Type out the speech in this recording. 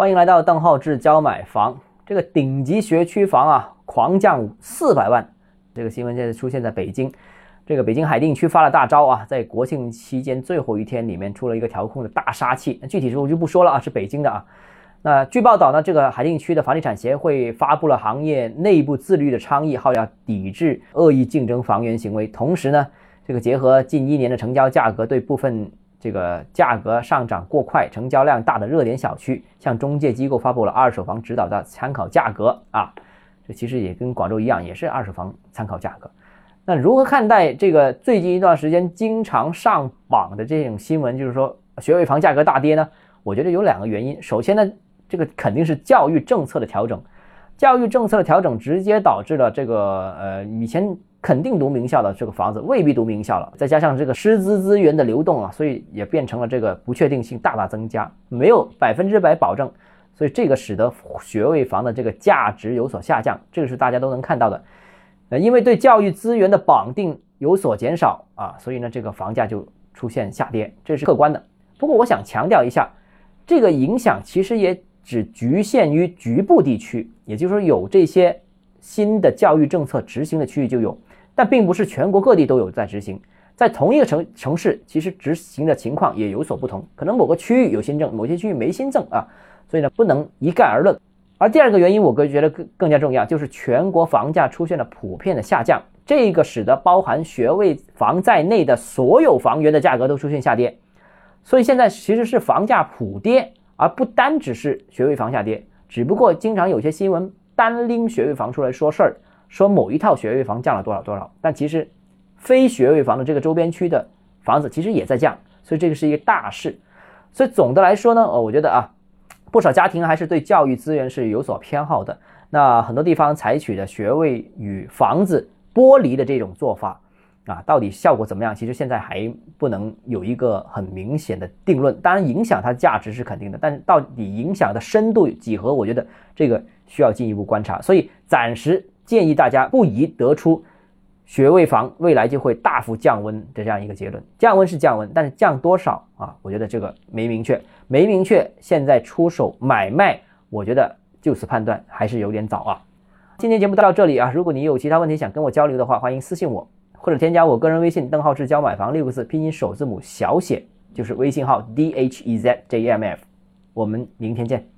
欢迎来到邓浩志教买房。这个顶级学区房啊，狂降四百万。这个新闻现在出现在北京，这个北京海淀区发了大招啊，在国庆期间最后一天里面出了一个调控的大杀器。具体我就不说了啊，是北京的啊。那据报道呢，这个海淀区的房地产协会发布了行业内部自律的倡议，号要抵制恶意竞争房源行为。同时呢，这个结合近一年的成交价格，对部分这个价格上涨过快、成交量大的热点小区，向中介机构发布了二手房指导的参考价格啊。这其实也跟广州一样，也是二手房参考价格。那如何看待这个最近一段时间经常上榜的这种新闻，就是说学位房价格大跌呢？我觉得有两个原因。首先呢，这个肯定是教育政策的调整，教育政策的调整直接导致了这个呃以前肯定读名校的这个房子未必读名校了，再加上这个师资资源的流动啊，所以也变成了这个不确定性大大增加，没有百分之百保证，所以这个使得学位房的这个价值有所下降，这个是大家都能看到的。呃，因为对教育资源的绑定有所减少啊，所以呢这个房价就出现下跌，这是客观的。不过我想强调一下，这个影响其实也。只局限于局部地区，也就是说有这些新的教育政策执行的区域就有，但并不是全国各地都有在执行。在同一个城城市，其实执行的情况也有所不同，可能某个区域有新政，某些区域没新政啊，所以呢不能一概而论。而第二个原因，我个人觉得更更加重要，就是全国房价出现了普遍的下降，这个使得包含学位房在内的所有房源的价格都出现下跌，所以现在其实是房价普跌。而不单只是学位房下跌，只不过经常有些新闻单拎学位房出来说事儿，说某一套学位房降了多少多少，但其实非学位房的这个周边区的房子其实也在降，所以这个是一个大事。所以总的来说呢，呃，我觉得啊，不少家庭还是对教育资源是有所偏好的。那很多地方采取的学位与房子剥离的这种做法。啊，到底效果怎么样？其实现在还不能有一个很明显的定论。当然，影响它价值是肯定的，但到底影响的深度几何，我觉得这个需要进一步观察。所以暂时建议大家不宜得出学位房未来就会大幅降温的这样一个结论。降温是降温，但是降多少啊？我觉得这个没明确，没明确。现在出手买卖，我觉得就此判断还是有点早啊。今天节目到这里啊，如果你有其他问题想跟我交流的话，欢迎私信我。或者添加我个人微信邓浩志教买房六个字拼音首字母小写就是微信号 d h e z j m f，我们明天见。